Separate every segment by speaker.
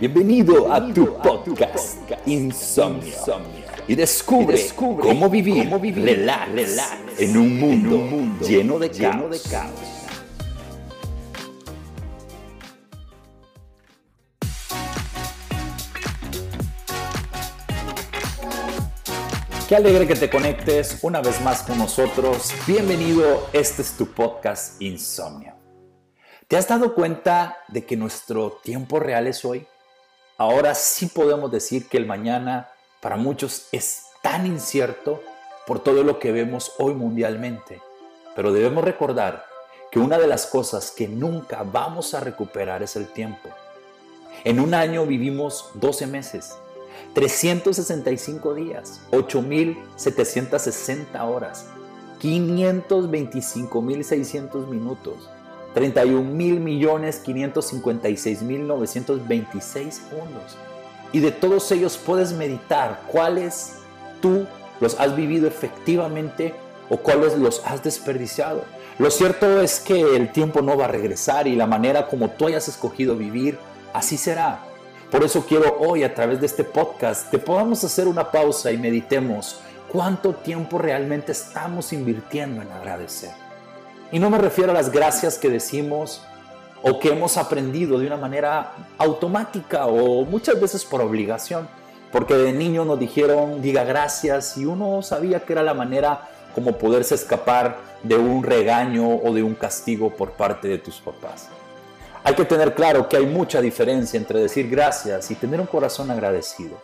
Speaker 1: Bienvenido, a, tu podcast, Insomnio. Y descubre, cómo vivir, relax, en, un mundo, lleno de caos. Qué alegre que te conectes una vez más con nosotros. Bienvenido, este es tu podcast Insomnio. ¿Te has dado cuenta de que nuestro tiempo real es hoy? Ahora sí podemos decir que el mañana para muchos es tan incierto por todo lo que vemos hoy mundialmente. Pero debemos recordar que una de las cosas que nunca vamos a recuperar es el tiempo. En un año vivimos 12 meses, 365 días, 8.760 horas, 525.600 minutos. 31 mil millones 556 mil 926 segundos. Y de todos ellos puedes meditar cuáles tú los has vivido efectivamente o cuáles los has desperdiciado. Lo cierto es que el tiempo no va a regresar y la manera como tú hayas escogido vivir, así será. Por eso quiero hoy a través de este podcast que podamos hacer una pausa y meditemos cuánto tiempo realmente estamos invirtiendo en agradecer. Y no me refiero a las gracias que decimos o que hemos aprendido de una manera automática o muchas veces por obligación, porque de niño nos dijeron diga gracias y uno sabía que era la manera como poderse escapar de un regaño o de un castigo por parte de tus papás. Hay que tener claro que hay mucha diferencia entre decir gracias y tener un corazón agradecido.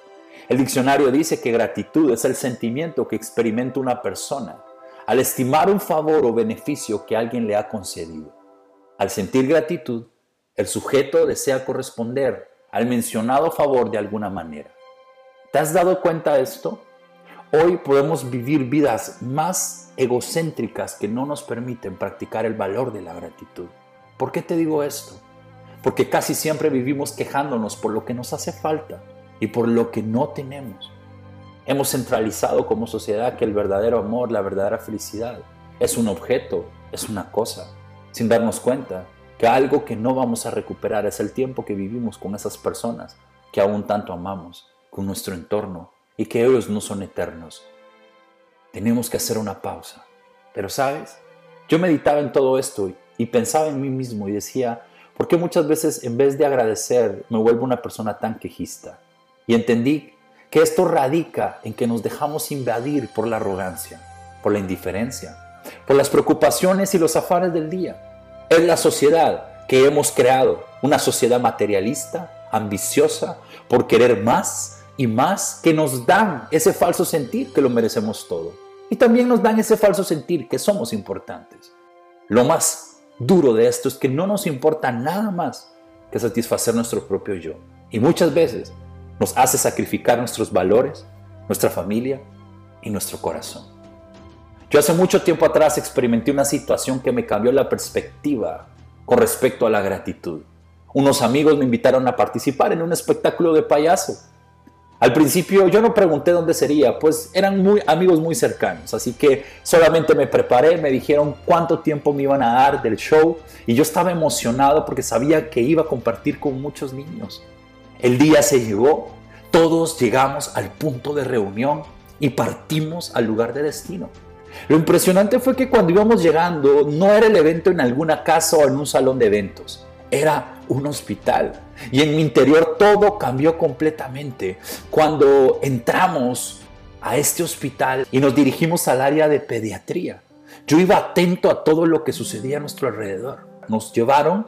Speaker 1: El diccionario dice que gratitud es el sentimiento que experimenta una persona al estimar un favor o beneficio que alguien le ha concedido. Al sentir gratitud, el sujeto desea corresponder al mencionado favor de alguna manera. ¿Te has dado cuenta de esto? Hoy podemos vivir vidas más egocéntricas que no nos permiten practicar el valor de la gratitud. ¿Por qué te digo esto? Porque casi siempre vivimos quejándonos por lo que nos hace falta y por lo que no tenemos. Hemos centralizado como sociedad que el verdadero amor, la verdadera felicidad, es un objeto, es una cosa, sin darnos cuenta que algo que no vamos a recuperar es el tiempo que vivimos con esas personas que aún tanto amamos, con nuestro entorno y que ellos no son eternos. Tenemos que hacer una pausa. Pero sabes, yo meditaba en todo esto y pensaba en mí mismo y decía, ¿por qué muchas veces en vez de agradecer me vuelvo una persona tan quejista? Y entendí que esto radica en que nos dejamos invadir por la arrogancia, por la indiferencia, por las preocupaciones y los afanes del día. Es la sociedad que hemos creado, una sociedad materialista, ambiciosa, por querer más y más, que nos dan ese falso sentir que lo merecemos todo. Y también nos dan ese falso sentir que somos importantes. Lo más duro de esto es que no nos importa nada más que satisfacer nuestro propio yo. Y muchas veces nos hace sacrificar nuestros valores, nuestra familia y nuestro corazón. Yo hace mucho tiempo atrás experimenté una situación que me cambió la perspectiva con respecto a la gratitud. Unos amigos me invitaron a participar en un espectáculo de payaso. Al principio yo no pregunté dónde sería, pues eran amigos muy cercanos, así que solamente me preparé, me dijeron cuánto tiempo me iban a dar del show y yo estaba emocionado porque sabía que iba a compartir con muchos niños. El día se llegó, todos llegamos al punto de reunión y partimos al lugar de destino. Lo impresionante fue que cuando íbamos llegando no era el evento en alguna casa o en un salón de eventos, era un hospital. Y en mi interior todo cambió completamente cuando entramos a este hospital y nos dirigimos al área de pediatría. Yo iba atento a todo lo que sucedía a nuestro alrededor. Nos llevaron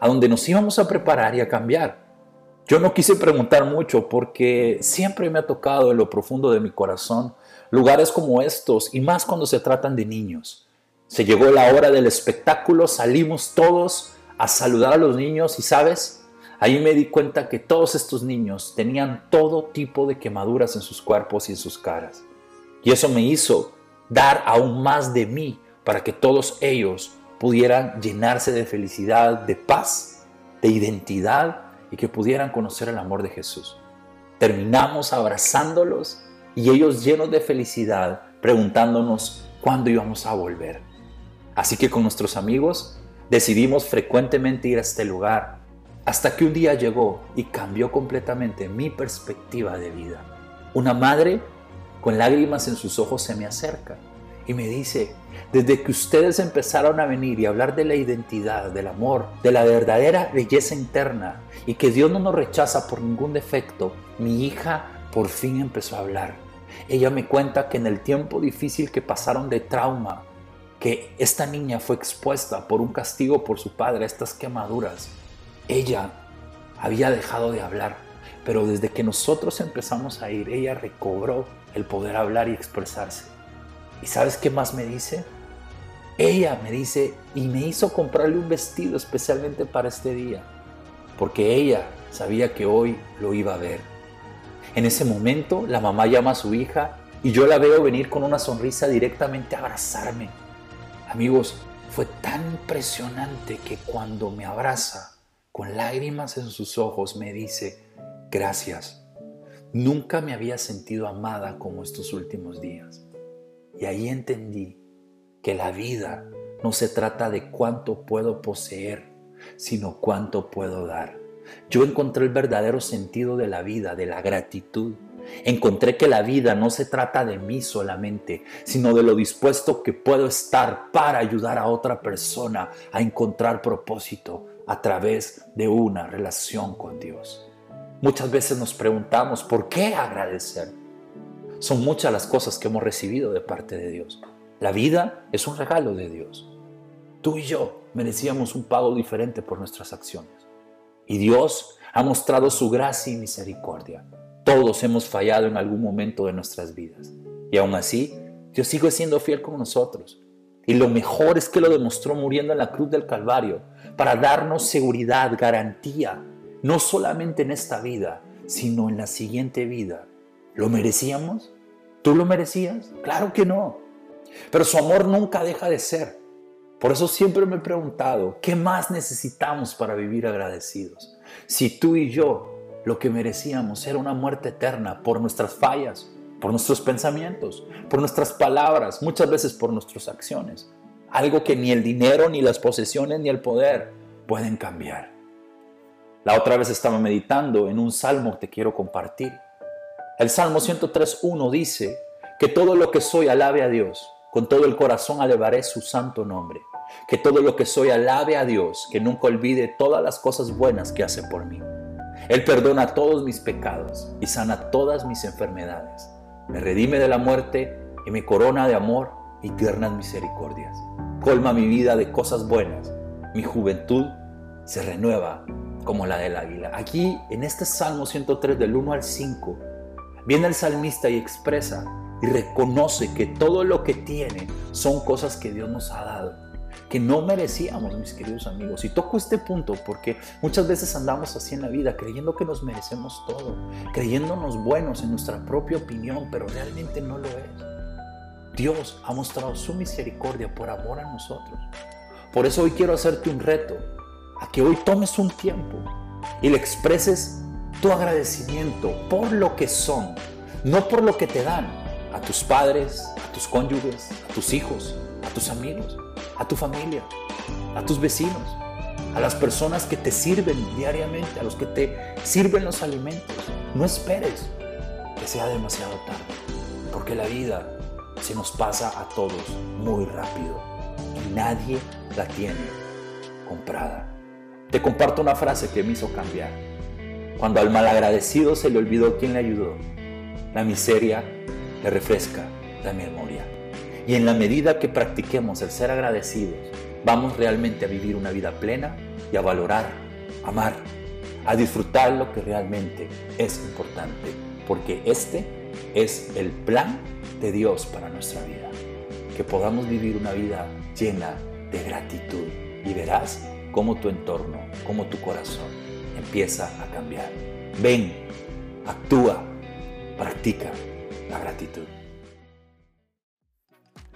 Speaker 1: a donde nos íbamos a preparar y a cambiar. Yo no quise preguntar mucho porque siempre me ha tocado en lo profundo de mi corazón lugares como estos y más cuando se tratan de niños. Se llegó la hora del espectáculo, salimos todos a saludar a los niños y sabes, ahí me di cuenta que todos estos niños tenían todo tipo de quemaduras en sus cuerpos y en sus caras. Y eso me hizo dar aún más de mí para que todos ellos pudieran llenarse de felicidad, de paz, de identidad y que pudieran conocer el amor de Jesús. Terminamos abrazándolos y ellos llenos de felicidad preguntándonos cuándo íbamos a volver. Así que con nuestros amigos decidimos frecuentemente ir a este lugar Hasta que un día llegó y cambió completamente mi perspectiva de vida. Una madre con lágrimas en sus ojos se me acerca y me dice, desde que ustedes empezaron a venir y hablar de la identidad, del amor, de la verdadera belleza interna y que Dios no nos rechaza por ningún defecto, mi hija por fin empezó a hablar. Ella me cuenta que en el tiempo difícil que pasaron de trauma, que esta niña fue expuesta por un castigo por su padre a estas quemaduras, ella había dejado de hablar, pero desde que nosotros empezamos a ir, ella recobró el poder hablar y expresarse. ¿Y sabes qué más me dice? Ella me dice, y me hizo comprarle un vestido especialmente para este día, porque ella sabía que hoy lo iba a ver. En ese momento, la mamá llama a su hija y yo la veo venir con una sonrisa directamente a abrazarme. Amigos, fue tan impresionante que cuando me abraza, con lágrimas en sus ojos, me dice, gracias. Nunca me había sentido amada como estos últimos días. Y ahí entendí que la vida no se trata de cuánto puedo poseer, sino cuánto puedo dar. Yo encontré el verdadero sentido de la vida, de la gratitud. Encontré que la vida no se trata de mí solamente, sino de lo dispuesto que puedo estar para ayudar a otra persona a encontrar propósito a través de una relación con Dios. Muchas veces nos preguntamos, ¿por qué agradecer? Son muchas las cosas que hemos recibido de parte de Dios. La vida es un regalo de Dios. Tú y yo merecíamos un pago diferente por nuestras acciones. Y Dios ha mostrado su gracia y misericordia. Todos hemos fallado en algún momento de nuestras vidas. Y aún así, Dios sigue siendo fiel con nosotros. Y lo mejor es que lo demostró muriendo en la cruz del Calvario para darnos seguridad, garantía, no solamente en esta vida, sino en la siguiente vida ¿Lo merecíamos? ¿Tú lo merecías? Claro que no. Pero su amor nunca deja de ser. Por eso siempre me he preguntado, ¿qué más necesitamos para vivir agradecidos? Si tú y yo lo que merecíamos era una muerte eterna por nuestras fallas, por nuestros pensamientos, por nuestras palabras, muchas veces por nuestras acciones. Algo que ni el dinero, ni las posesiones, ni el poder pueden cambiar. La otra vez estaba meditando en un salmo que te quiero compartir. El Salmo 103.1 dice, que todo lo que soy alabe a Dios, con todo el corazón alabaré su santo nombre. Que todo lo que soy alabe a Dios, que nunca olvide todas las cosas buenas que hace por mí. Él perdona todos mis pecados y sana todas mis enfermedades. Me redime de la muerte y me corona de amor y tiernas misericordias. Colma mi vida de cosas buenas. Mi juventud se renueva como la del águila. Aquí, en este Salmo 103 del 1 al 5, Viene el salmista y expresa y reconoce que todo lo que tiene son cosas que Dios nos ha dado, que no merecíamos, mis queridos amigos. Y toco este punto porque muchas veces andamos así en la vida, creyendo que nos merecemos todo, creyéndonos buenos en nuestra propia opinión, pero realmente no lo es. Dios ha mostrado su misericordia por amor a nosotros. Por eso hoy quiero hacerte un reto, a que hoy tomes un tiempo y le expreses tu agradecimiento por lo que son, no por lo que te dan a tus padres, a tus cónyuges, a tus hijos, a tus amigos, a tu familia, a tus vecinos, a las personas que te sirven diariamente, a los que te sirven los alimentos. No esperes que sea demasiado tarde, porque la vida se nos pasa a todos muy rápido y nadie la tiene comprada. Te comparto una frase que me hizo cambiar cuando al malagradecido se le olvidó quién le ayudó, la miseria le refresca la memoria. Y en la medida que practiquemos el ser agradecidos, vamos realmente a vivir una vida plena y a valorar, amar, a disfrutar lo que realmente es importante, porque este es el plan de Dios para nuestra vida. Que podamos vivir una vida llena de gratitud y verás cómo tu entorno, cómo tu corazón empieza a cambiar. Ven, actúa, practica la gratitud.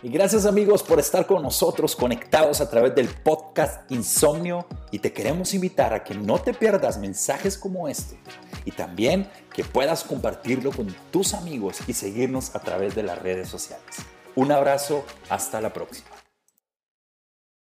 Speaker 1: Y gracias amigos por estar con nosotros conectados a través del podcast Insomnio y te queremos invitar a que no te pierdas mensajes como este y también que puedas compartirlo con tus amigos y seguirnos a través de las redes sociales. Un abrazo, hasta la próxima.